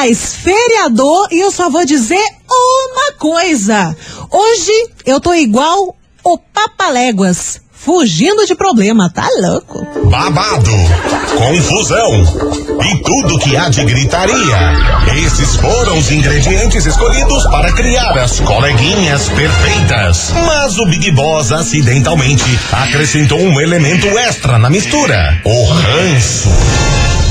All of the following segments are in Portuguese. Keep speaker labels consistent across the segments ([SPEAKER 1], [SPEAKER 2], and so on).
[SPEAKER 1] Aliás, feriador, e eu só vou dizer uma coisa. Hoje eu tô igual o Papaléguas, fugindo de problema, tá louco?
[SPEAKER 2] Babado, confusão e tudo que há de gritaria. Esses foram os ingredientes escolhidos para criar as coleguinhas perfeitas. Mas o Big Boss acidentalmente acrescentou um elemento extra na mistura: o ranço.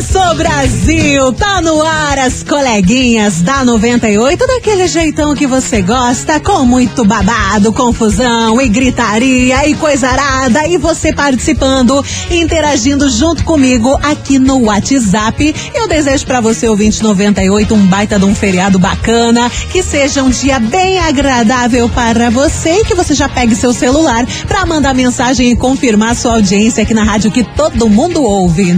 [SPEAKER 1] Começou Brasil, tá no ar as coleguinhas da 98, daquele jeitão que você gosta, com muito babado, confusão e gritaria e coisa arada, e você participando, interagindo junto comigo aqui no WhatsApp. Eu desejo para você, ouvinte 98, um baita de um feriado bacana, que seja um dia bem agradável para você e que você já pegue seu celular para mandar mensagem e confirmar sua audiência aqui na rádio que todo mundo ouve.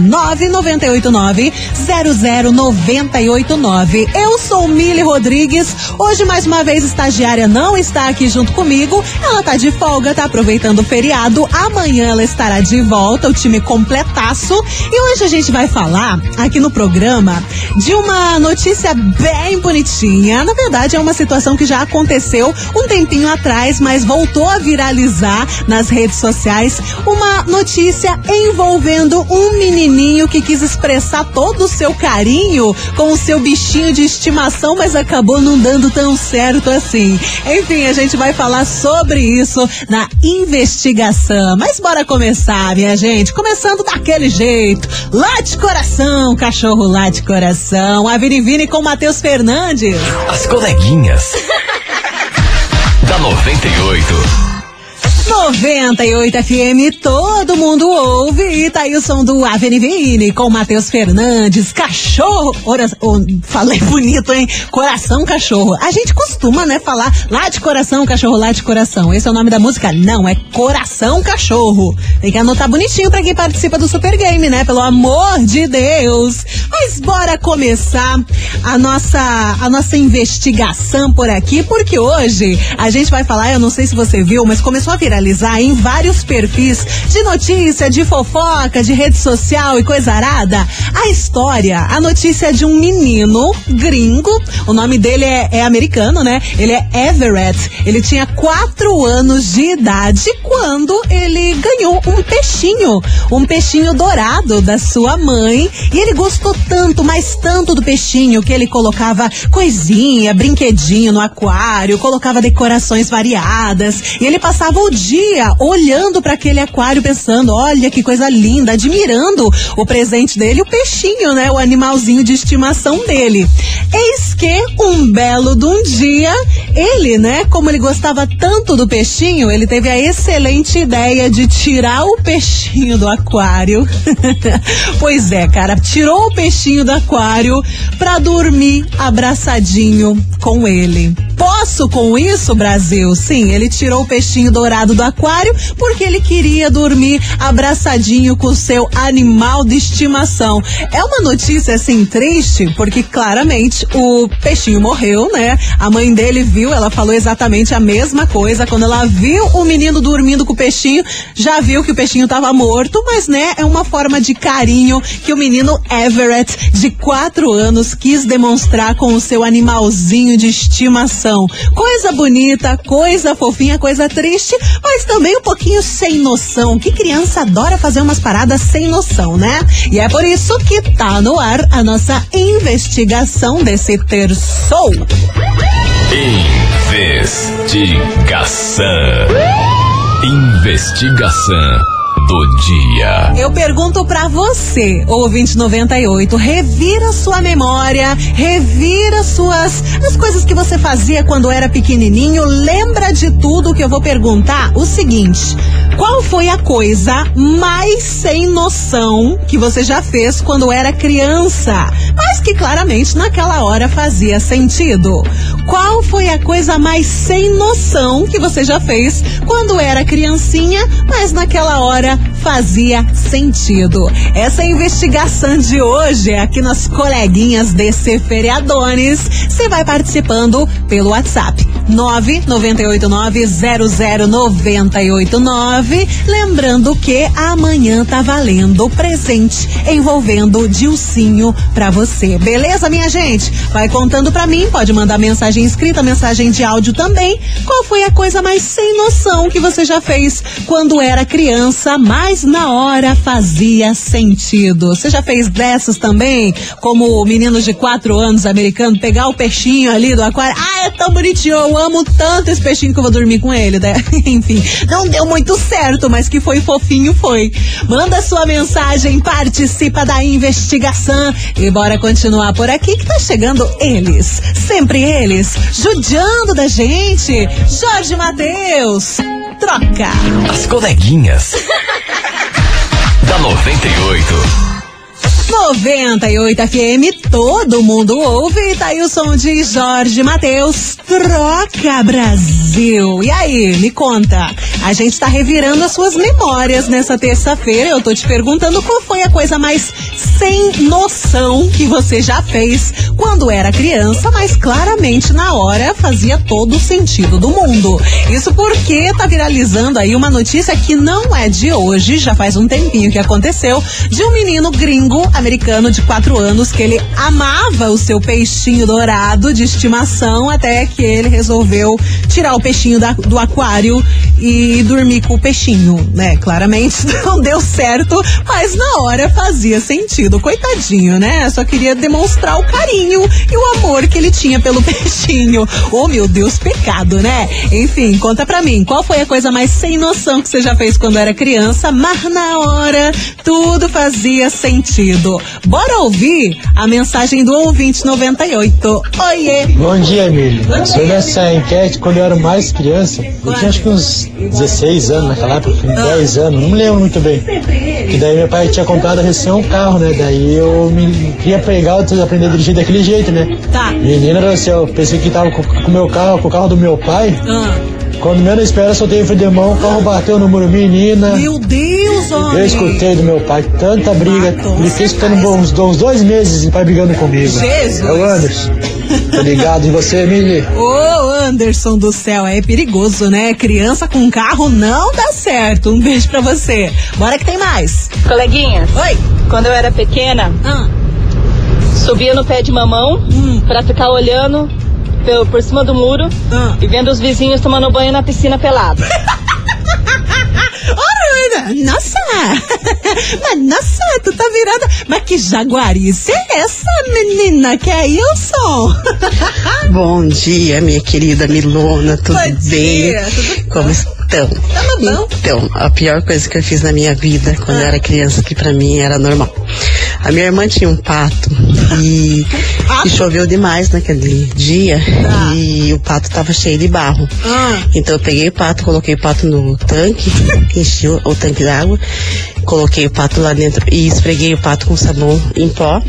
[SPEAKER 1] 998900989. Eu sou Mili Rodrigues. Hoje, mais uma vez, estagiária não está aqui junto comigo. Ela tá de folga, tá aproveitando o feriado. Amanhã ela estará de volta, o time completaço. E hoje a gente vai falar aqui no programa de uma notícia bem bonitinha. Na verdade, é uma situação que já aconteceu um tempinho atrás, mas voltou a viralizar nas redes sociais. Uma notícia envolvendo um menininho que quis expressar todo o seu carinho com o seu bichinho de estimação, mas acabou não dando tão certo assim. Enfim, a gente vai falar sobre isso na investigação. Mas bora começar, minha gente. Começando daquele jeito. Lá de coração, cachorro lá de coração. A Vini Vini com Matheus Fernandes.
[SPEAKER 3] As coleguinhas. da 98.
[SPEAKER 1] 98 FM, todo mundo ouve. E tá aí o som do Avenivine com Matheus Fernandes, cachorro. Ora, oh, falei bonito, hein? Coração cachorro. A gente costuma, né, falar lá de coração, cachorro lá de coração. Esse é o nome da música? Não, é Coração Cachorro. Tem que anotar bonitinho pra quem participa do Super Game, né? Pelo amor de Deus. Mas bora começar a nossa, a nossa investigação por aqui, porque hoje a gente vai falar, eu não sei se você viu, mas começou a viralizar em vários perfis de notícia, de fofoca, de rede social e coisa arada, a história, a notícia de um menino gringo, o nome dele é, é americano, né? Ele é Everett, ele tinha quatro anos de idade quando ele ganhou um peixinho, um peixinho dourado da sua mãe, e ele gostou tanto, mas tanto do peixinho, que ele colocava coisinha, brinquedinho no aquário, colocava decorações variadas, e ele passava o dia olhando para aquele aquário, pensando: olha que coisa linda, admirando o presente dele, o peixinho, né? O animalzinho de estimação dele. Eis que um belo de um dia, ele, né? Como ele gostava tanto do peixinho, ele teve a excelente ideia de tirar o peixinho do aquário. pois é, cara, tirou o peixinho do aquário pra dormir abraçadinho com ele. Posso com isso, Brasil? Sim, ele tirou o peixinho dourado do aquário porque ele queria dormir abraçadinho com o seu animal de estimação. É uma notícia assim triste, porque claramente o peixinho morreu, né? A mãe dele viu, ela falou exatamente a mesma coisa. Quando ela viu o menino dormindo com o peixinho, já viu que o peixinho estava morto, mas né, é uma forma de carinho que o menino Everett, de quatro anos, quis demonstrar com o seu animalzinho de estimação. Coisa bonita, coisa fofinha, coisa triste, mas também um pouquinho sem noção. Que criança adora fazer umas paradas sem noção, né? E é por isso que tá no ar a nossa investigação desse terçou.
[SPEAKER 3] Investigação. Investigação do dia.
[SPEAKER 1] Eu pergunto pra você, ouvinte 98, revira sua memória, revira suas as coisas que você fazia quando era pequenininho, lembra de tudo que eu vou perguntar? O seguinte, qual foi a coisa mais sem noção que você já fez quando era criança, mas que claramente naquela hora fazia sentido? Qual foi a coisa mais sem noção que você já fez quando era criancinha, mas naquela hora fazia sentido? Essa investigação de hoje é aqui nas coleguinhas desse feriadones. Você vai participando pelo WhatsApp 998900989. Lembrando que amanhã tá valendo presente envolvendo Dilcinho pra você. Beleza, minha gente? Vai contando pra mim, pode mandar mensagem escrita, mensagem de áudio também. Qual foi a coisa mais sem noção que você já fez quando era criança, mas na hora fazia sentido? Você já fez dessas também? Como o menino de quatro anos americano pegar o peixinho ali do aquário? Ah, é tão bonitinho, eu amo tanto esse peixinho que eu vou dormir com ele. Né? Enfim, não deu muito certo, mas que foi fofinho, foi. Manda sua mensagem, participa da investigação e bora continuar por aqui que tá chegando eles, sempre eles, judiando da gente. Jorge Matheus, troca.
[SPEAKER 3] As coleguinhas. da 98.
[SPEAKER 1] 98 FM, todo mundo ouve. E tá aí o som de Jorge Matheus. Troca Brasil. E aí, me conta. A gente tá revirando as suas memórias nessa terça-feira. Eu tô te perguntando qual foi a coisa mais sem noção que você já fez quando era criança, mas claramente na hora fazia todo o sentido do mundo. Isso porque tá viralizando aí uma notícia que não é de hoje, já faz um tempinho que aconteceu, de um menino gringo americano de quatro anos que ele amava o seu peixinho dourado de estimação até que ele resolveu tirar o peixinho da, do aquário e dormir com o peixinho, né? Claramente não deu certo, mas na hora fazia sentido. Coitadinho, né? Só queria demonstrar o carinho e o amor que ele tinha pelo peixinho. Oh, meu Deus, pecado, né? Enfim, conta pra mim, qual foi a coisa mais sem noção que você já fez quando era criança, mas na hora tudo fazia sentido. Bora ouvir a mensagem do ouvinte 98. Oiê!
[SPEAKER 4] Bom dia, Emílio. Sobre essa enquete, quando eu era mais criança, eu tinha acho que uns 16 anos naquela época, 10 anos, não me lembro muito bem. E daí meu pai tinha comprado recém um carro, né? Daí eu me queria pegar, aprender a dirigir daquele jeito, né?
[SPEAKER 1] Tá.
[SPEAKER 4] Menina do céu, eu pensei que tava com o meu carro, com o carro do meu pai.
[SPEAKER 1] Ah,
[SPEAKER 4] Quando menos espera, soltei o freio de mão, o carro bateu no muro, menina.
[SPEAKER 1] meu Deus, homem!
[SPEAKER 4] Eu escutei do meu pai tanta briga.
[SPEAKER 1] Matou
[SPEAKER 4] Ele fiquei escutando uns, uns dois meses e pai brigando comigo.
[SPEAKER 1] Jesus.
[SPEAKER 4] É o Anderson. Tô ligado. E você, Emílio?
[SPEAKER 1] Ô, Anderson do céu, é perigoso, né? Criança com carro não dá certo. Um beijo pra você. Bora que tem mais.
[SPEAKER 5] Coleguinhas,
[SPEAKER 1] Oi.
[SPEAKER 5] quando eu era pequena,
[SPEAKER 1] Ah,
[SPEAKER 5] subia no pé de mamão
[SPEAKER 1] Hum.
[SPEAKER 5] pra ficar olhando pelo- por cima do muro
[SPEAKER 1] ah.
[SPEAKER 5] e vendo os vizinhos tomando banho na piscina pelado.
[SPEAKER 1] Ora, nossa! Mas nossa, tu tá virada. Mas que jaguarice é essa, menina? Que é Ilson?
[SPEAKER 6] Bom dia, minha querida Milona, tudo
[SPEAKER 1] Bom
[SPEAKER 6] bem?
[SPEAKER 1] dia, tudo
[SPEAKER 6] Como estão?
[SPEAKER 1] Tamo bom.
[SPEAKER 6] Então, a pior coisa que eu fiz na minha vida quando eu era criança, que pra mim era normal. A minha irmã tinha um pato e,
[SPEAKER 1] Pato?
[SPEAKER 6] E choveu demais naquele dia
[SPEAKER 1] Ah.
[SPEAKER 6] e o pato tava cheio de barro.
[SPEAKER 1] Ah.
[SPEAKER 6] Então eu peguei o pato, coloquei o pato no tanque, enchi o, o tanque d'água, coloquei o pato lá dentro e esfreguei o pato com sabão em pó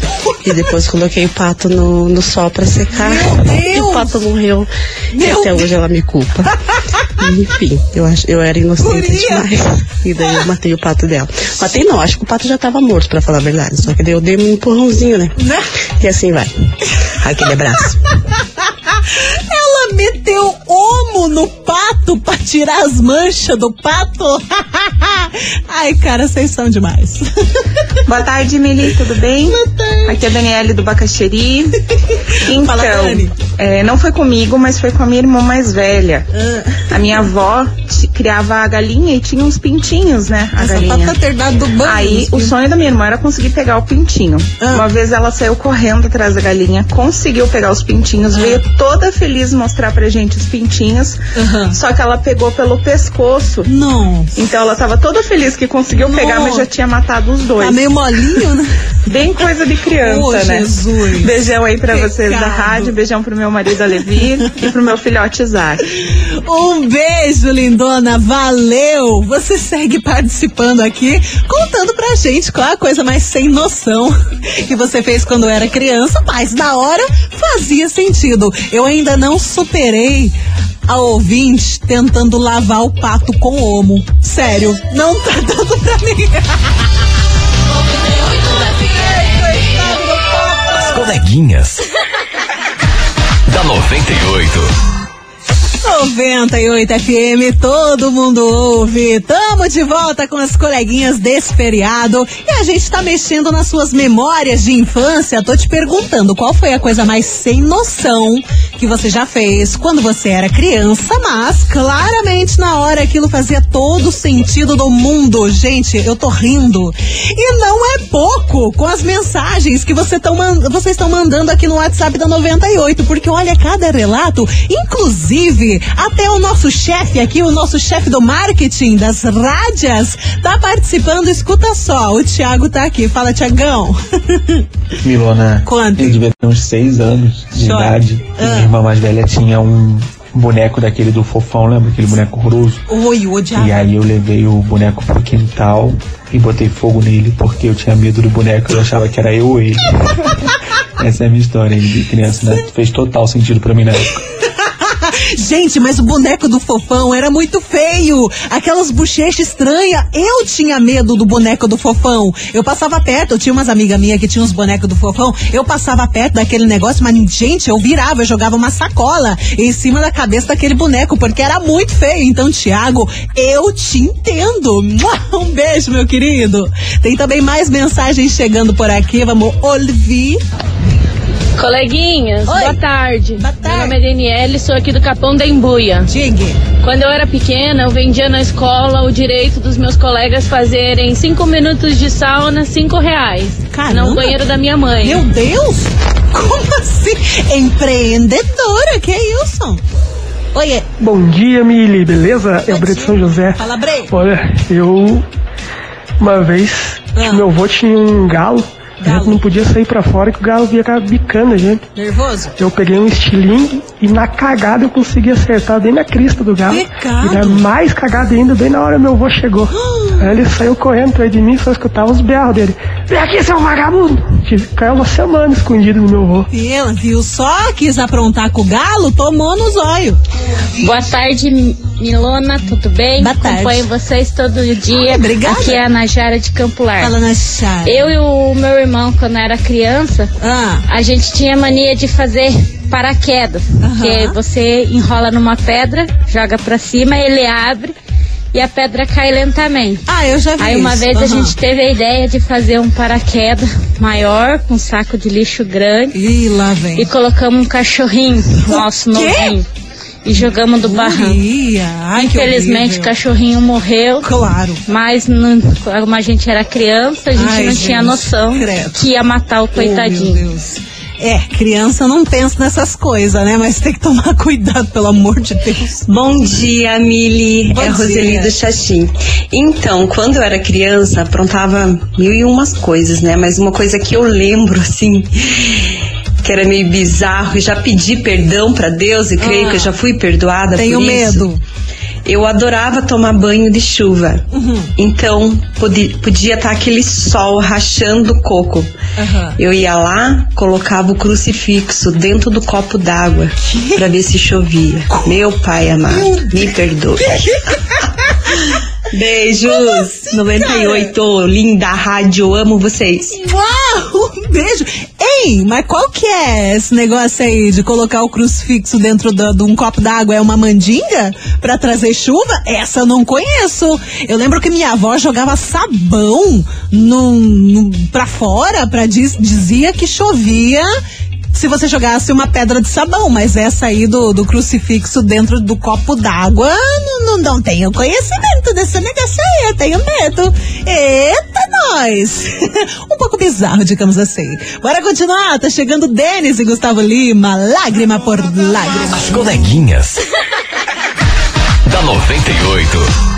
[SPEAKER 6] e depois coloquei o pato no, no sol pra secar. E
[SPEAKER 1] Deus!
[SPEAKER 6] o pato morreu. e
[SPEAKER 1] Meu
[SPEAKER 6] até hoje ela me culpa. Enfim, eu, acho, eu era inocente
[SPEAKER 1] Guria!
[SPEAKER 6] demais. E daí eu matei o pato dela. Matei não, acho que o pato já tava morto, pra falar a verdade. Só que daí eu dei um empurrãozinho, né?
[SPEAKER 1] Né?
[SPEAKER 6] E assim vai. Aquele abraço.
[SPEAKER 1] Ela meteu homo no pato pra tirar as manchas do pato. Ai, cara, vocês são demais.
[SPEAKER 7] Boa tarde, Mili, tudo bem? Aqui é a Daniele do Bacaxeri. Então,
[SPEAKER 1] Fala,
[SPEAKER 7] é, não foi comigo, mas foi com a minha irmã mais velha.
[SPEAKER 1] Ah,
[SPEAKER 7] A minha avó criava a galinha e tinha uns pintinhos, né? A
[SPEAKER 1] essa
[SPEAKER 7] galinha.
[SPEAKER 1] pata ter dado banho.
[SPEAKER 7] Aí o sonho da minha irmã era conseguir pegar o pintinho.
[SPEAKER 1] Ah.
[SPEAKER 7] Uma vez ela saiu correndo atrás da galinha, conseguiu pegar os
[SPEAKER 1] Ah.
[SPEAKER 7] pintinhos, veio toda feliz mostrar pra gente os pintinhos.
[SPEAKER 1] Aham.
[SPEAKER 7] Só que ela pegou pelo pescoço.
[SPEAKER 1] Não.
[SPEAKER 7] Então ela tava toda feliz que conseguiu pegar, mas já tinha matado os dois.
[SPEAKER 1] Tá meio molinho, né?
[SPEAKER 7] Bem coisa de criança,
[SPEAKER 1] Ô,
[SPEAKER 7] né?
[SPEAKER 1] Jesus.
[SPEAKER 7] Beijão aí pra vocês da
[SPEAKER 1] Pecado.
[SPEAKER 7] rádio, beijão pro meu marido Alevi e pro meu filhote Isaac.
[SPEAKER 1] Um beijo, lindona. Valeu! Você segue participando aqui, contando pra gente qual é a coisa mais sem noção que você fez quando era criança, mas na hora fazia sentido. Eu ainda não superei a ouvinte tentando lavar o pato com homo. Sério, não tá dando pra mim.
[SPEAKER 3] As coleguinhas. da 98.
[SPEAKER 1] 98 FM, todo mundo ouve. Tamo de volta com as coleguinhas desse feriado e a gente tá mexendo nas suas memórias de infância. Tô te perguntando qual foi a coisa mais sem noção que você já fez quando você era criança, mas claramente na hora aquilo fazia todo sentido do mundo. Gente, eu tô rindo. E não é pouco com as mensagens que você tão vocês estão mandando aqui no WhatsApp da 98, porque olha cada relato, inclusive até o nosso chefe aqui, o nosso chefe do marketing das rádias, tá participando. Escuta só, o Thiago tá aqui. Fala, Tiagão.
[SPEAKER 8] Milona,
[SPEAKER 1] Quanto?
[SPEAKER 8] ele devia ter uns seis anos de
[SPEAKER 1] Chora.
[SPEAKER 8] idade.
[SPEAKER 1] Ah.
[SPEAKER 8] Minha irmã mais velha tinha um boneco daquele do fofão, lembra? Aquele boneco horroroso.
[SPEAKER 1] Oi, o
[SPEAKER 8] E aí eu levei o boneco pro quintal e botei fogo nele porque eu tinha medo do boneco. Eu achava que era eu ou ele. Essa é a minha história de criança, né? Fez total sentido pra mim na época.
[SPEAKER 1] Gente, mas o boneco do fofão era muito feio. Aquelas bochechas estranhas. Eu tinha medo do boneco do fofão. Eu passava perto, eu tinha umas amigas minhas que tinham os bonecos do fofão. Eu passava perto daquele negócio, mas, gente, eu virava, eu jogava uma sacola em cima da cabeça daquele boneco, porque era muito feio. Então, Tiago, eu te entendo. Um beijo, meu querido. Tem também mais mensagens chegando por aqui. Vamos ouvir.
[SPEAKER 5] Coleguinhas,
[SPEAKER 1] Oi.
[SPEAKER 5] boa tarde.
[SPEAKER 1] Boa tarde.
[SPEAKER 5] Meu nome é Daniele, sou aqui do Capão da Embuia.
[SPEAKER 1] Diga.
[SPEAKER 5] Quando eu era pequena, eu vendia na escola o direito dos meus colegas fazerem cinco minutos de sauna, cinco reais.
[SPEAKER 1] Caramba.
[SPEAKER 5] No banheiro da minha mãe.
[SPEAKER 1] Meu Deus! Como assim? Empreendedora, que isso? Oi,
[SPEAKER 9] Bom dia, Mili, beleza? É o Brito São José.
[SPEAKER 1] fala Brei.
[SPEAKER 9] Olha, eu uma vez,
[SPEAKER 1] Ah.
[SPEAKER 9] meu avô tinha um galo, a gente não podia sair pra fora que o galo ia ficar bicando a gente.
[SPEAKER 1] Nervoso?
[SPEAKER 9] Eu peguei um estilingue e na cagada eu consegui acertar bem na crista do galo.
[SPEAKER 1] Pecado.
[SPEAKER 9] E na mais cagada ainda, bem na hora meu avô chegou. Aí ele saiu correndo atrás de mim, só escutava os berros dele. Vem aqui, seu vagabundo! Tive que uma semana escondido no meu avô.
[SPEAKER 1] E ela viu só, quis aprontar com o galo, tomou no zóio.
[SPEAKER 10] Boa tarde, Milona, tudo bem?
[SPEAKER 1] Boa tarde.
[SPEAKER 10] Acompanho vocês todo dia.
[SPEAKER 1] Obrigada.
[SPEAKER 10] Aqui é a Najara de Campo Largo.
[SPEAKER 1] Fala na chave.
[SPEAKER 10] Eu e o meu irmão, quando era criança,
[SPEAKER 1] Ah,
[SPEAKER 10] a gente tinha mania de fazer paraquedas.
[SPEAKER 1] Aham.
[SPEAKER 10] Que você enrola numa pedra, joga pra cima, ele abre e a pedra cai lentamente.
[SPEAKER 1] ah, eu já vi
[SPEAKER 10] Aí uma vez a gente teve a ideia de fazer um paraquedas maior, com um saco de lixo grande.
[SPEAKER 1] Ih, lá vem.
[SPEAKER 10] E colocamos um cachorrinho nosso novinho. E jogamos do barranco.
[SPEAKER 1] Ai, que
[SPEAKER 10] Infelizmente o cachorrinho morreu.
[SPEAKER 1] Claro.
[SPEAKER 10] Mas não, como a gente era criança, a gente
[SPEAKER 1] Ai,
[SPEAKER 10] não tinha noção
[SPEAKER 1] credo.
[SPEAKER 10] que ia matar o
[SPEAKER 1] Oh,
[SPEAKER 10] coitadinho.
[SPEAKER 1] meu Deus. É, criança não pensa nessas coisas, né? Mas tem que tomar cuidado, pelo amor de Deus.
[SPEAKER 11] Bom dia, Mili.
[SPEAKER 1] Bom
[SPEAKER 11] é Roseli do Xaxim. Então, quando eu era criança, aprontava mil e umas coisas, né? Mas uma coisa que eu lembro, assim, que era meio bizarro, e já pedi perdão pra Deus e creio
[SPEAKER 1] Ah.
[SPEAKER 11] que eu já fui perdoada
[SPEAKER 1] Tenho
[SPEAKER 11] por isso.
[SPEAKER 1] medo.
[SPEAKER 11] Eu adorava tomar banho de chuva.
[SPEAKER 1] Uhum.
[SPEAKER 11] Então, podi- podia estar aquele sol rachando o coco.
[SPEAKER 1] Aham.
[SPEAKER 11] Eu ia lá, colocava o crucifixo dentro do copo d'água pra ver se chovia. Meu pai amado, me perdoe. Beijos.
[SPEAKER 1] assim,
[SPEAKER 11] 98, linda rádio, amo vocês.
[SPEAKER 1] Uau, um beijo. Ei, mas qual que é esse negócio aí de colocar o crucifixo dentro da- de um copo d'água? É uma mandinga pra trazer chuva? Essa eu não conheço. Eu lembro que minha avó jogava sabão num, num, pra fora, pra diz, dizia que chovia se você jogasse uma pedra de sabão, mas essa aí do, do crucifixo dentro do copo d'água, não, não, não tenho conhecimento desse negócio aí, eu tenho medo. Eita, nós! um pouco bizarro, digamos assim. Bora continuar, tá chegando Denis e Gustavo Lima, lágrima por lágrima.
[SPEAKER 3] As coleguinhas. da 98.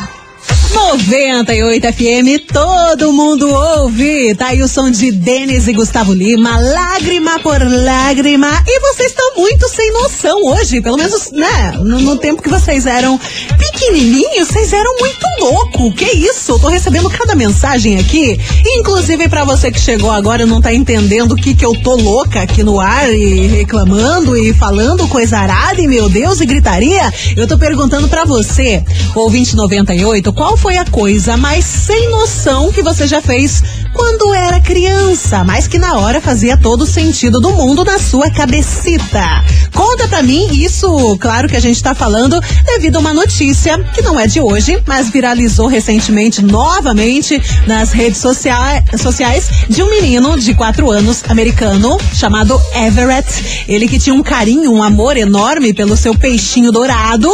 [SPEAKER 1] 98 FM, todo mundo ouve. Tá aí o som de Denis e Gustavo Lima, lágrima por lágrima. E vocês estão muito sem noção hoje, pelo menos, né? No, no tempo que vocês eram pequenininhos, vocês eram muito louco. Que isso? Eu tô recebendo cada mensagem aqui. Inclusive pra você que chegou agora e não tá entendendo o que que eu tô louca aqui no ar e reclamando e falando coisa arada e meu Deus e gritaria. Eu tô perguntando pra você, ouvinte 98, qual foi a coisa mais sem noção que você já fez quando era criança, mas que na hora fazia todo o sentido do mundo na sua cabecita. Conta pra mim isso, claro que a gente tá falando devido a uma notícia que não é de hoje, mas viralizou recentemente novamente nas redes sociais, sociais de um menino de 4 anos americano chamado Everett. Ele que tinha um carinho, um amor enorme pelo seu peixinho dourado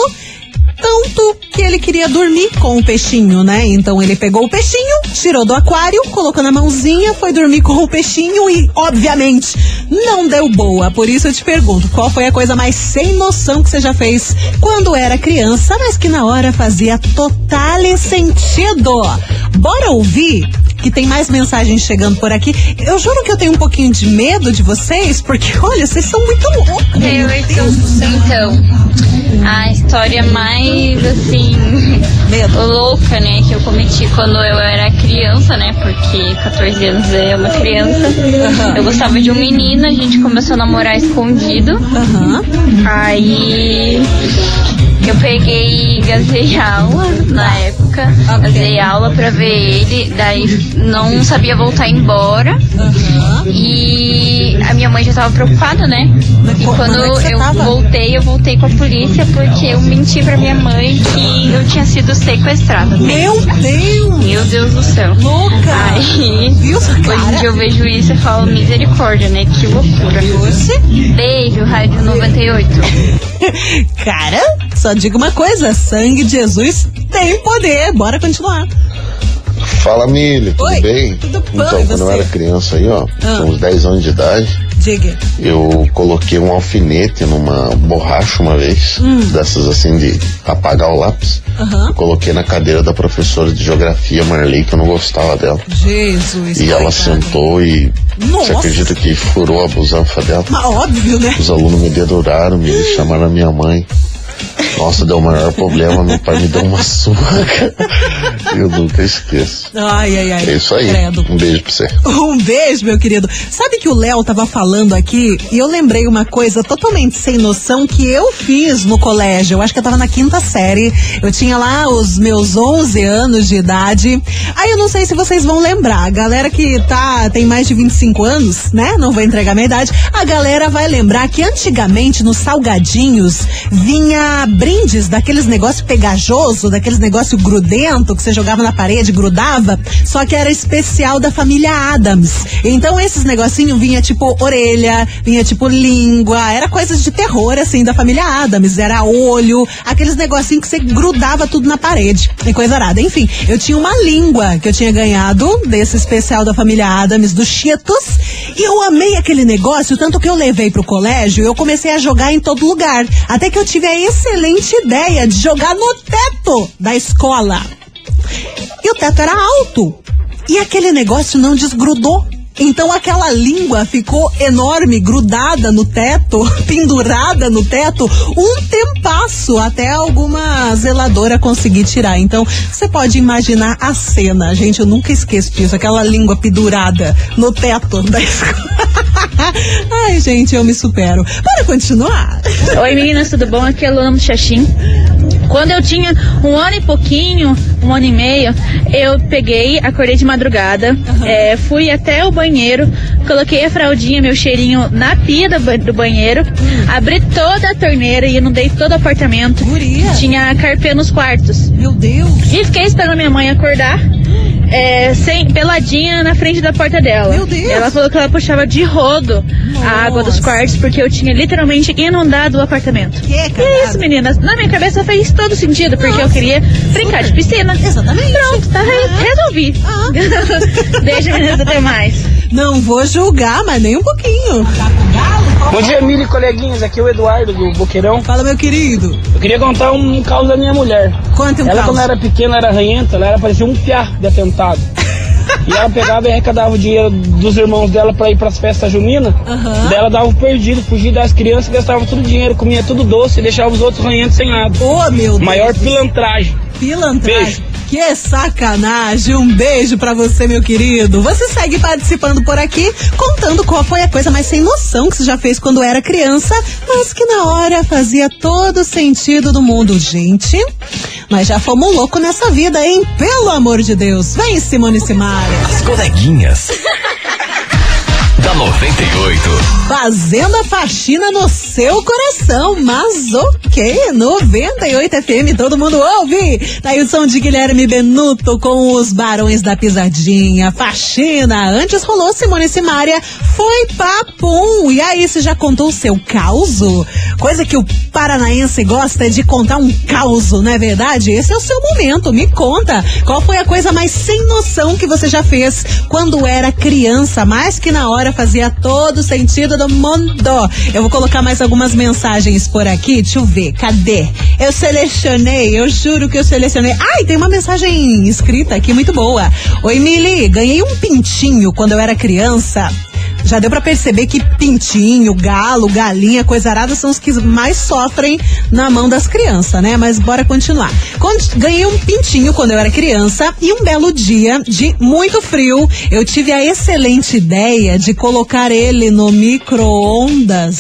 [SPEAKER 1] tanto que ele queria dormir com o peixinho, né? Então ele pegou o peixinho, tirou do aquário, colocou na mãozinha, foi dormir com o peixinho e, obviamente, não deu boa. Por isso eu te pergunto, qual foi a coisa mais sem noção que você já fez quando era criança, mas que na hora fazia total sentido? Bora ouvir? Que tem mais mensagens chegando por aqui. Eu juro que eu tenho um pouquinho de medo de vocês, porque olha, vocês são muito loucos.
[SPEAKER 5] Eu, então, a história mais assim louca, né, que eu cometi quando eu era criança, né? Porque 14 anos é uma criança. Eu gostava de um menino, a gente começou a namorar escondido. Aí eu peguei e gazei aula na época. Gazei aula pra ver ele, daí não sabia voltar embora. E a minha mãe já tava preocupada, né? E quando
[SPEAKER 1] é
[SPEAKER 5] eu
[SPEAKER 1] tava?
[SPEAKER 5] voltei, eu voltei com a polícia porque eu menti pra minha mãe que eu tinha sido sequestrada.
[SPEAKER 1] Meu Deus!
[SPEAKER 5] Meu Deus do céu.
[SPEAKER 1] Louca!
[SPEAKER 5] Aí, hoje em dia eu vejo isso e falo misericórdia, né? Que loucura. Beijo, Rádio 98.
[SPEAKER 1] Cara, só digo uma coisa: sangue de Jesus tem poder. Bora continuar.
[SPEAKER 12] Fala, Milho, tudo
[SPEAKER 1] Oi,
[SPEAKER 12] bem?
[SPEAKER 1] tudo bom,
[SPEAKER 12] então, quando eu era criança aí, ó,
[SPEAKER 1] Ah.
[SPEAKER 12] com uns 10 anos de idade,
[SPEAKER 1] Diga.
[SPEAKER 12] eu coloquei um alfinete numa borracha uma vez,
[SPEAKER 1] Hum.
[SPEAKER 12] dessas assim de apagar o lápis. Eu coloquei na cadeira da professora de geografia, Marley, que eu não gostava dela.
[SPEAKER 1] Jesus.
[SPEAKER 12] E ela sentou e
[SPEAKER 1] Nossa.
[SPEAKER 12] você acredita que furou a busanfa dela?
[SPEAKER 1] Mas óbvio, né?
[SPEAKER 12] Os alunos me deduraram, me chamaram a minha mãe. Nossa, deu o maior problema, meu pai me deu uma surra. Eu nunca esqueço.
[SPEAKER 1] Ai, ai, ai.
[SPEAKER 12] É isso aí.
[SPEAKER 1] Credo.
[SPEAKER 12] Um beijo pra você.
[SPEAKER 1] Um beijo, meu querido. Sabe que o Léo tava falando aqui e eu lembrei uma coisa totalmente sem noção que eu fiz no colégio. Eu acho que eu tava na quinta série. Eu tinha lá os meus 11 anos de idade. Aí eu não sei se vocês vão lembrar. A galera que tá tem mais de 25 anos, né? Não vou entregar minha idade. A galera vai lembrar que antigamente nos salgadinhos vinha brindes daqueles negócio pegajoso, daqueles negócio grudento que você jogava na parede, grudava, só que era especial da família Adams. Então esses negocinhos vinha tipo orelha, vinha tipo língua, era coisas de terror assim da família Adams, era olho, aqueles negocinhos que você grudava tudo na parede. E coisa arada. Enfim, eu tinha uma língua que eu tinha ganhado desse especial da família Adams, do Cheetos, e eu amei aquele negócio, tanto que eu levei pro colégio, eu comecei a jogar em todo lugar. Até que eu tive a excelente ideia de jogar no teto da escola. E o teto era alto. E aquele negócio não desgrudou. Então aquela língua ficou enorme, grudada no teto, pendurada no teto, um tempasso até alguma zeladora conseguir tirar. Então você pode imaginar a cena, gente, eu nunca esqueço disso, aquela língua pendurada no teto da escola. Ai, gente, eu me supero. Bora continuar.
[SPEAKER 13] Oi meninas, tudo bom? Aqui é a Luana Muchachim. Quando eu tinha um ano e pouquinho, um ano e meio, eu peguei, acordei de madrugada, é, fui até o banheiro, coloquei a fraldinha, meu cheirinho na pia do, do banheiro, abri toda a torneira e inundei todo o apartamento. Tinha carpê nos quartos.
[SPEAKER 1] Meu Deus!
[SPEAKER 13] E fiquei esperando minha mãe acordar. É, sem, peladinha na frente da porta dela. Meu Deus. Ela falou que ela puxava de rodo a água dos quartos porque eu tinha literalmente inundado o apartamento.
[SPEAKER 1] Que,
[SPEAKER 13] e é isso, meninas. Na minha cabeça fez todo sentido, porque eu queria brincar de piscina.
[SPEAKER 1] Exatamente.
[SPEAKER 13] Pronto, tá re- resolvi. Beijo, meninas, até mais.
[SPEAKER 1] Não vou julgar, mas nem um pouquinho.
[SPEAKER 14] Bom dia, Mili, coleguinhas. Aqui é o Eduardo do Boqueirão.
[SPEAKER 1] Fala, meu querido.
[SPEAKER 14] Eu queria contar um caos da minha mulher.
[SPEAKER 1] Conta um
[SPEAKER 14] ela,
[SPEAKER 1] caos.
[SPEAKER 14] quando era pequena, era ranhenta, ela era, parecia um piá de atentado. E ela pegava e arrecadava o dinheiro dos irmãos dela pra ir pras festas juninas.
[SPEAKER 1] Aham.
[SPEAKER 14] Daí ela dava um perdido, fugia das crianças, gastava todo o dinheiro, comia tudo doce e deixava os outros ranhentos sem nada.
[SPEAKER 1] Ô, meu Deus.
[SPEAKER 14] Maior pilantragem.
[SPEAKER 1] Pilantragem.
[SPEAKER 14] Beijo.
[SPEAKER 1] Que sacanagem. Um beijo pra você, meu querido. Você segue participando por aqui, contando qual foi a coisa mais sem noção que você já fez quando era criança, mas que na hora fazia todo sentido do mundo. Gente, nós já fomos loucos nessa vida, hein? Pelo amor de Deus. Vem, Simone Simaria.
[SPEAKER 3] As coleguinhas. da 98.
[SPEAKER 1] Fazendo a faxina no seu coração, mas ok, 98 FM, todo mundo ouve. Daí o som de Guilherme Benuto com os Barões da Pisadinha, faxina. Antes rolou Simone Simaria, foi papum. E aí, você já contou o seu causo? Coisa que o paranaense gosta é de contar um causo, não é verdade? Esse é o seu momento, me conta. Qual foi a coisa mais sem noção que você já fez quando era criança, mas que na hora fazia todo sentido do mundo? Eu vou colocar mais algumas mensagens por aqui, deixa eu ver, cadê? Eu selecionei, eu juro que eu selecionei. Ai, tem uma mensagem escrita aqui muito boa. Oi, Mili, ganhei um pintinho quando eu era criança. Já deu pra perceber que pintinho, galo, galinha, coisa arada são os que mais sofrem na mão das crianças, né? Mas bora continuar. Ganhei um pintinho quando eu era criança e um belo dia de muito frio, eu tive a excelente ideia de colocar ele no micro-ondas.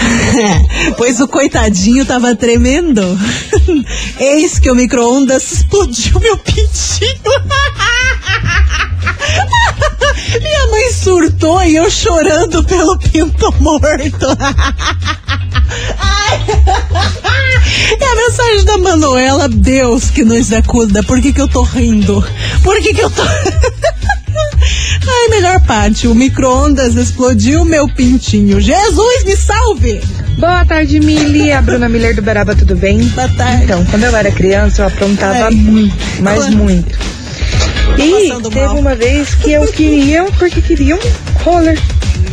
[SPEAKER 1] pois o coitadinho tava tremendo. Eis que o micro-ondas explodiu meu pintinho. Minha mãe surtou e eu chorando pelo pinto morto. E a mensagem da Manuela, Deus que nos acuda, por que que eu tô rindo? Por que que eu tô... Ai, melhor parte, o micro-ondas explodiu meu pintinho. Jesus, me salve!
[SPEAKER 7] Boa tarde, Mili. A Bruna Miller do Beraba, tudo bem?
[SPEAKER 1] Boa tarde.
[SPEAKER 7] Então, quando eu era criança, eu aprontava
[SPEAKER 1] Ai.
[SPEAKER 7] muito, mas
[SPEAKER 1] Quando?
[SPEAKER 7] muito. E teve
[SPEAKER 1] mal.
[SPEAKER 7] uma vez que eu queria, porque queria um roller.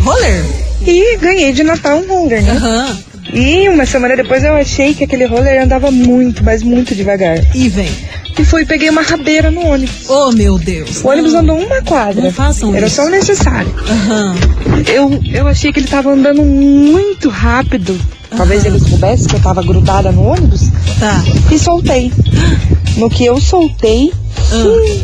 [SPEAKER 1] Roller?
[SPEAKER 7] E ganhei de Natal um roller, né?
[SPEAKER 1] Aham.
[SPEAKER 7] E uma semana depois eu achei que aquele roller andava muito, mas muito devagar.
[SPEAKER 1] E vem.
[SPEAKER 7] E fui e peguei uma rabeira no ônibus.
[SPEAKER 1] Oh, meu Deus.
[SPEAKER 7] O ônibus
[SPEAKER 1] Não.
[SPEAKER 7] andou uma quadra.
[SPEAKER 1] Não façam
[SPEAKER 7] Era
[SPEAKER 1] isso.
[SPEAKER 7] só o necessário.
[SPEAKER 1] Aham.
[SPEAKER 7] Eu, eu achei que ele tava andando muito rápido. Talvez ele soubesse que eu tava grudada no ônibus.
[SPEAKER 1] Tá.
[SPEAKER 7] E soltei. No que eu soltei, hum,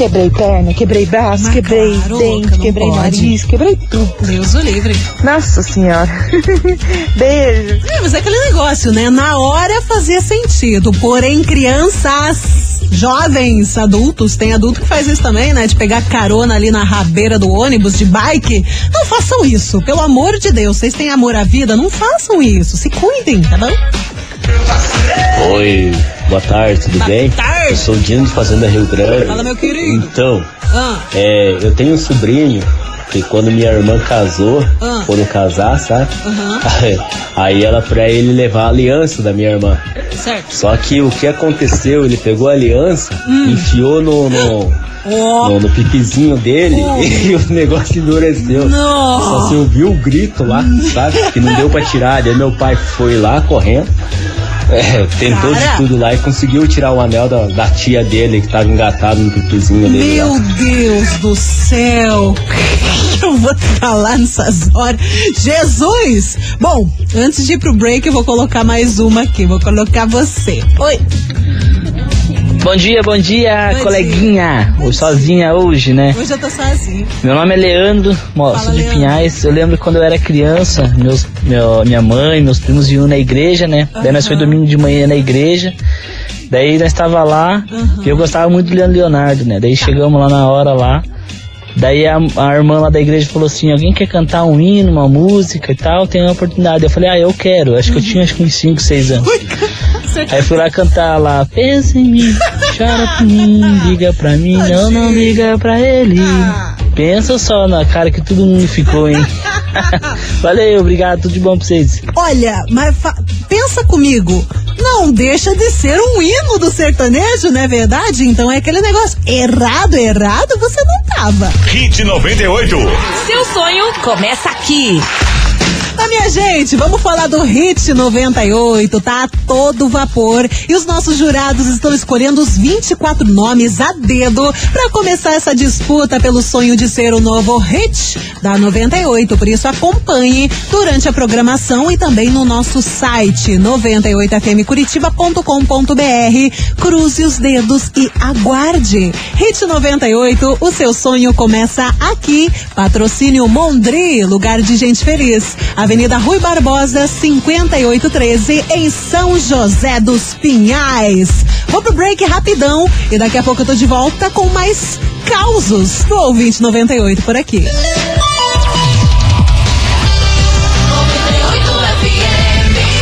[SPEAKER 7] quebrei perna, quebrei braço,
[SPEAKER 1] Mas
[SPEAKER 7] quebrei
[SPEAKER 1] claro,
[SPEAKER 7] dente,
[SPEAKER 1] não
[SPEAKER 7] quebrei
[SPEAKER 1] pode.
[SPEAKER 7] nariz, quebrei tudo.
[SPEAKER 1] Deus o livre.
[SPEAKER 7] Nossa senhora. Beijo.
[SPEAKER 1] É, mas é aquele negócio, né? Na hora fazia sentido. Porém, crianças, jovens, adultos, tem adulto que faz isso também, né? De pegar carona ali na rabeira do ônibus, de bike. Não façam isso. Pelo amor de Deus, vocês têm amor à vida, não façam isso. Se cuidem, tá bom?
[SPEAKER 15] Oi, boa tarde, tudo
[SPEAKER 1] Boa
[SPEAKER 15] bem?
[SPEAKER 1] tarde.
[SPEAKER 15] Eu sou o Dino de Fazenda Rio Grande.
[SPEAKER 1] Fala, meu querido.
[SPEAKER 15] Então,
[SPEAKER 1] Ah,
[SPEAKER 15] é, eu tenho um sobrinho que quando minha irmã casou,
[SPEAKER 1] Ah.
[SPEAKER 15] foram casar, sabe?
[SPEAKER 1] aham,
[SPEAKER 15] Aí ela pra ele levar a aliança da minha irmã.
[SPEAKER 1] certo.
[SPEAKER 15] Só que o que aconteceu? Ele pegou a aliança,
[SPEAKER 1] Hum.
[SPEAKER 15] enfiou no, no,
[SPEAKER 1] Ó,
[SPEAKER 15] no, no pipizinho dele
[SPEAKER 1] Oh.
[SPEAKER 15] e o negócio endureceu.
[SPEAKER 1] Não.
[SPEAKER 15] Só se ouviu o grito lá, sabe? Que não deu pra tirar. Daí meu pai foi lá correndo. É, tentou
[SPEAKER 1] Cara.
[SPEAKER 15] de tudo lá e conseguiu tirar o anel da, da tia dele que tava engatado no pipizinho dele.
[SPEAKER 1] Meu
[SPEAKER 15] lá.
[SPEAKER 1] Deus do céu! Eu vou falar nessas horas. Jesus! Bom, antes de ir pro break, eu vou colocar mais uma aqui. Vou colocar você. Oi!
[SPEAKER 16] Bom dia, bom dia,
[SPEAKER 1] Bom
[SPEAKER 16] coleguinha. Hoje sozinha hoje, né?
[SPEAKER 1] Hoje eu tô sozinho.
[SPEAKER 16] Meu nome é Leandro, moço de
[SPEAKER 1] Leandro.
[SPEAKER 16] Pinhais. Eu lembro quando eu era criança, meus, meu, minha mãe, meus primos iam na igreja, né? Daí nós foi domingo de manhã na igreja. Daí nós estava lá,
[SPEAKER 1] Aham.
[SPEAKER 16] e eu gostava muito do Leandro Leonardo, né? Daí chegamos lá na hora lá. Daí a, a irmã lá da igreja falou assim: alguém quer cantar um hino, uma música e tal? Tem uma oportunidade. Eu falei: ah, eu quero. Acho que eu tinha acho que uns 5, 6 anos. Aí fui lá cantar lá, pensa em mim, chora por mim, liga pra mim, não, não liga pra ele. Pensa só na cara que todo mundo ficou, hein? Valeu, obrigado, tudo de bom pra vocês.
[SPEAKER 1] Olha, mas pensa comigo. não deixa de ser um hino do sertanejo, não é verdade? Então é aquele negócio, errado, errado, você não tava.
[SPEAKER 2] Hit 98.
[SPEAKER 17] Seu sonho começa aqui.
[SPEAKER 1] Tá, minha gente, vamos falar do Hit 98, tá todo vapor. E os nossos jurados estão escolhendo os 24 nomes a dedo para começar essa disputa pelo sonho de ser o novo Hit da 98. Por isso, acompanhe durante a programação e também no nosso site 98fmcuritiba.com.br. Cruze os dedos e aguarde. Hit 98, o seu sonho começa aqui. Patrocínio Mondri, lugar de gente feliz. Avenida Rui Barbosa, 5813, em São José dos Pinhais. Vou pro break rapidão e daqui a pouco eu tô de volta com mais causos do Ouvinte 98 por aqui.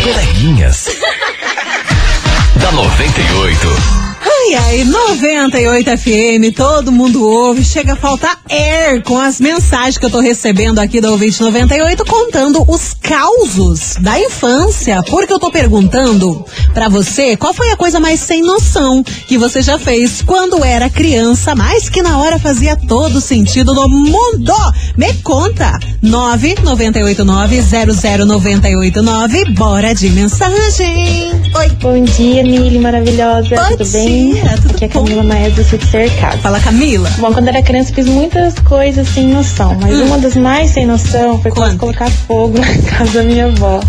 [SPEAKER 3] Coleguinhas. da 98.
[SPEAKER 1] Ai, ai, 98 FM, todo mundo ouve. Chega a faltar air com as mensagens que eu tô recebendo aqui da Ouvinte 98 contando os causos da infância. Porque eu tô perguntando pra você qual foi a coisa mais sem noção que você já fez quando era criança, mas que na hora fazia todo sentido no mundo. Me conta. 998900989. Bora de mensagem. Oi.
[SPEAKER 18] Bom dia, Mili, maravilhosa.
[SPEAKER 1] Bom
[SPEAKER 18] tudo bem?
[SPEAKER 1] Tudo
[SPEAKER 18] Aqui é a Camila Maia do Sítio Cercado.
[SPEAKER 1] Fala, Camila.
[SPEAKER 18] Bom, quando era criança fiz muitas coisas sem noção, mas
[SPEAKER 1] Hum.
[SPEAKER 18] uma das mais sem noção foi quase colocar fogo na casa da minha avó.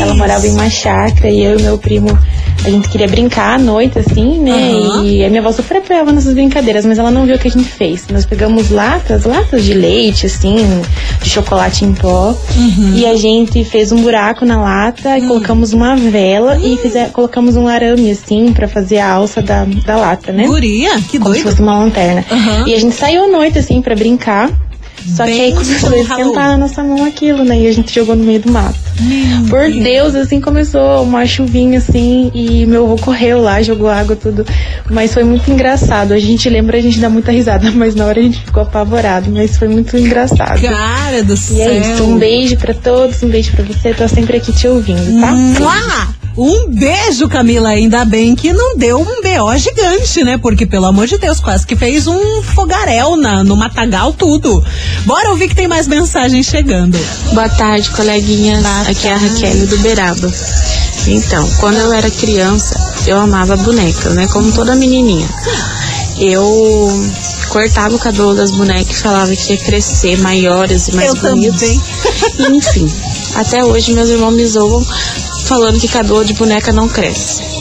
[SPEAKER 18] Ela morava em uma chácara e eu e meu primo, a gente queria brincar à noite, assim, né?
[SPEAKER 1] Aham.
[SPEAKER 18] E a minha avó super apoiava nessas brincadeiras, mas ela não viu o que a gente fez. Nós pegamos latas, latas de leite, assim, de chocolate em pó,
[SPEAKER 1] Uhum.
[SPEAKER 18] e a gente fez um buraco na lata e colocamos uma vela e fizer, colocamos um arame, assim, pra fazer a alça da, da lata, né?
[SPEAKER 1] Guria, que
[SPEAKER 18] Como se fosse uma lanterna. E a gente saiu à noite, assim, pra brincar. Só que aí
[SPEAKER 1] Bem
[SPEAKER 18] começou a esquentar na nossa mão aquilo, né? E a gente jogou no meio do mato. Por Deus, assim, começou uma chuvinha, assim, e meu avô correu lá, jogou água, tudo. Mas foi muito engraçado. A gente lembra, a gente dá muita risada, mas na hora a gente ficou apavorado. Mas foi muito engraçado.
[SPEAKER 1] Cara do
[SPEAKER 18] E
[SPEAKER 1] céu.
[SPEAKER 18] é isso, um beijo pra todos, um beijo pra você. Tô sempre aqui te ouvindo, tá?
[SPEAKER 1] Mua! Um beijo, Camila. Ainda bem que não deu um BO gigante, né? Porque, pelo amor de Deus, quase que fez um fogaréu na, no matagal, tudo. Bora ouvir que tem mais mensagens chegando.
[SPEAKER 6] Boa tarde, coleguinhas. Aqui é a Raquel do Beraba. Então, quando eu era criança, eu amava bonecas, né? Como toda menininha. Eu cortava o cabelo das bonecas e falava que ia crescer maiores e mais
[SPEAKER 1] Eu
[SPEAKER 6] bonitos.
[SPEAKER 1] também.
[SPEAKER 6] Enfim, até hoje meus irmãos me zoam falando que cabelo de boneca não cresce.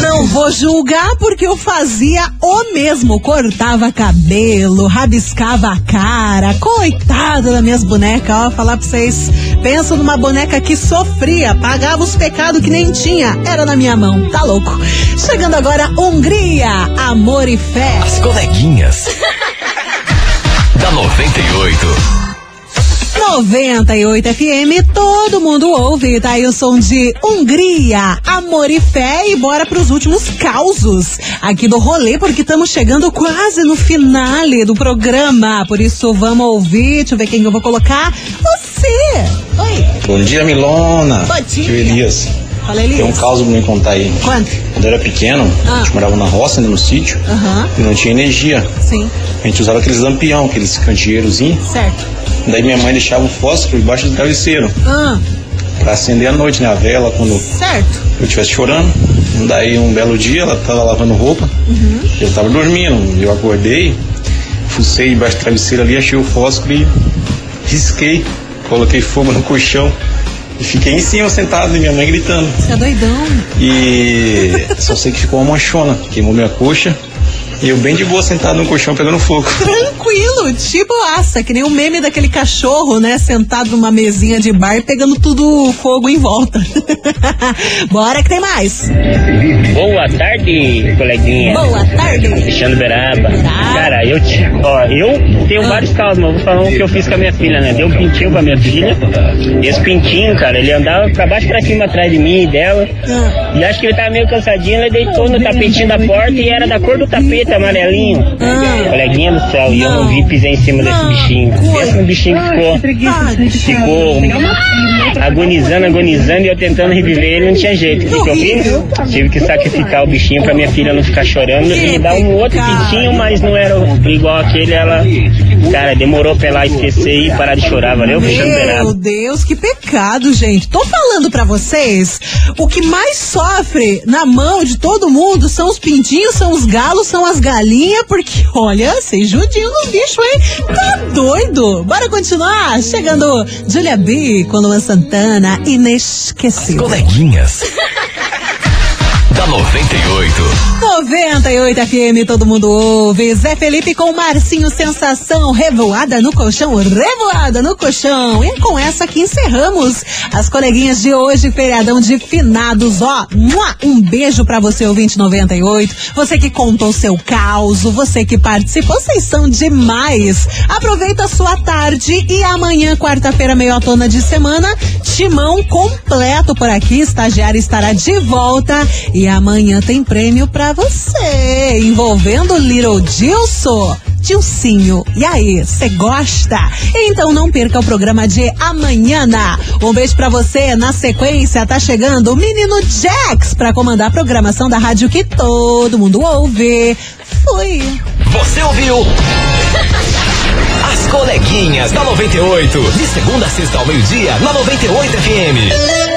[SPEAKER 1] Não vou julgar porque eu fazia o mesmo. Cortava cabelo, rabiscava a cara. Coitada das minhas bonecas, ó. Falar pra vocês. Pensa numa boneca que sofria, pagava os pecados que nem tinha. Era na minha mão, tá louco. Chegando agora, Hungria, amor e fé.
[SPEAKER 3] As coleguinhas. da 98.
[SPEAKER 1] 98 FM, todo mundo ouve, tá aí o som de Hungria, amor e fé e bora pros últimos causos aqui do rolê, porque estamos chegando quase no finale do programa, por isso vamos ouvir, deixa eu ver quem eu vou colocar, você! Oi!
[SPEAKER 19] Bom dia, Milona.
[SPEAKER 1] Bom dia.
[SPEAKER 19] Elias.
[SPEAKER 1] Fala, Elias.
[SPEAKER 19] Tem um caos pra me contar aí.
[SPEAKER 1] Quanto?
[SPEAKER 19] Quando eu era pequeno,
[SPEAKER 1] Ah.
[SPEAKER 19] a gente morava na roça, né, no sítio,
[SPEAKER 1] Aham,
[SPEAKER 19] e não tinha energia.
[SPEAKER 1] sim,
[SPEAKER 19] A gente usava aqueles lampião, aqueles candeeirozinhos.
[SPEAKER 1] certo.
[SPEAKER 19] Daí minha mãe deixava o fósforo debaixo do travesseiro
[SPEAKER 1] Ah,
[SPEAKER 19] pra acender à noite, né? A vela quando
[SPEAKER 1] certo.
[SPEAKER 19] eu estivesse chorando. Daí um belo dia ela tava lavando roupa,
[SPEAKER 1] Uhum.
[SPEAKER 19] eu tava dormindo. Eu acordei, fucei debaixo do travesseiro ali, achei o fósforo e risquei. Coloquei fogo no colchão e fiquei em cima sentado e minha mãe gritando.
[SPEAKER 1] Você é doidão.
[SPEAKER 19] E só sei que ficou uma manchona, queimou minha coxa. E eu bem de boa sentado no colchão pegando fogo.
[SPEAKER 1] Tranquilo, tipo aça, que nem o meme daquele cachorro, né? Sentado numa mesinha de bar pegando tudo fogo em volta. Bora que tem mais.
[SPEAKER 20] Boa tarde, coleguinha.
[SPEAKER 1] Boa tarde.
[SPEAKER 20] Alexandre Beraba. Cara, eu, te- ó, eu tenho vários casos, mas eu vou falar um que eu fiz com a minha filha, né? Dei um pintinho pra minha filha. Esse pintinho, cara, ele andava pra baixo e pra cima atrás de mim e dela. E acho que ele tava meio cansadinho, ele deitou no tapetinho da porta e era da cor do tapete amarelinho. Coleguinha do céu, e eu não vi, pisei em cima desse bichinho. Pensa no bichinho que ficou, ficou agonizando, agonizando e eu tentando reviver ele, não tinha jeito. O que, eu fiz? Tive que sacrificar o bichinho pra minha filha não ficar chorando e dar um outro pintinho, mas não era igual aquele, ela. Cara, demorou pra ela esquecer e parar de chorar, valeu?
[SPEAKER 1] Meu. Deus, que pecado, gente. Tô falando pra vocês, o que mais sofre na mão de todo mundo são os pintinhos, são os galos, são as galinhas, porque, olha, vocês judiam no bicho, hein? Tá doido? Bora continuar? Chegando Julia B com Luan Santana, inesquecível.
[SPEAKER 3] Coleguinhas. Da 98.
[SPEAKER 1] 98 FM, todo mundo ouve. Zé Felipe com Marcinho Sensação, revoada no colchão, revoada no colchão. E com essa que encerramos as coleguinhas de hoje, feriadão de finados, ó. Um beijo pra você, ouvinte 98. Você que contou seu caos, você que participou, vocês são demais. Aproveita a sua tarde e amanhã, quarta-feira, meio tona de semana, timão completo por aqui. Estagiário estará de volta e amanhã tem prêmio pra você, envolvendo Little Dilson. Dilcinho, e aí, você gosta? Então não perca o programa de amanhã. Um beijo pra você. Na sequência, tá chegando o menino Jax pra comandar a programação da rádio que todo mundo ouve. Fui.
[SPEAKER 3] Você ouviu? As coleguinhas da 98. De segunda a sexta ao meio-dia, na 98 FM.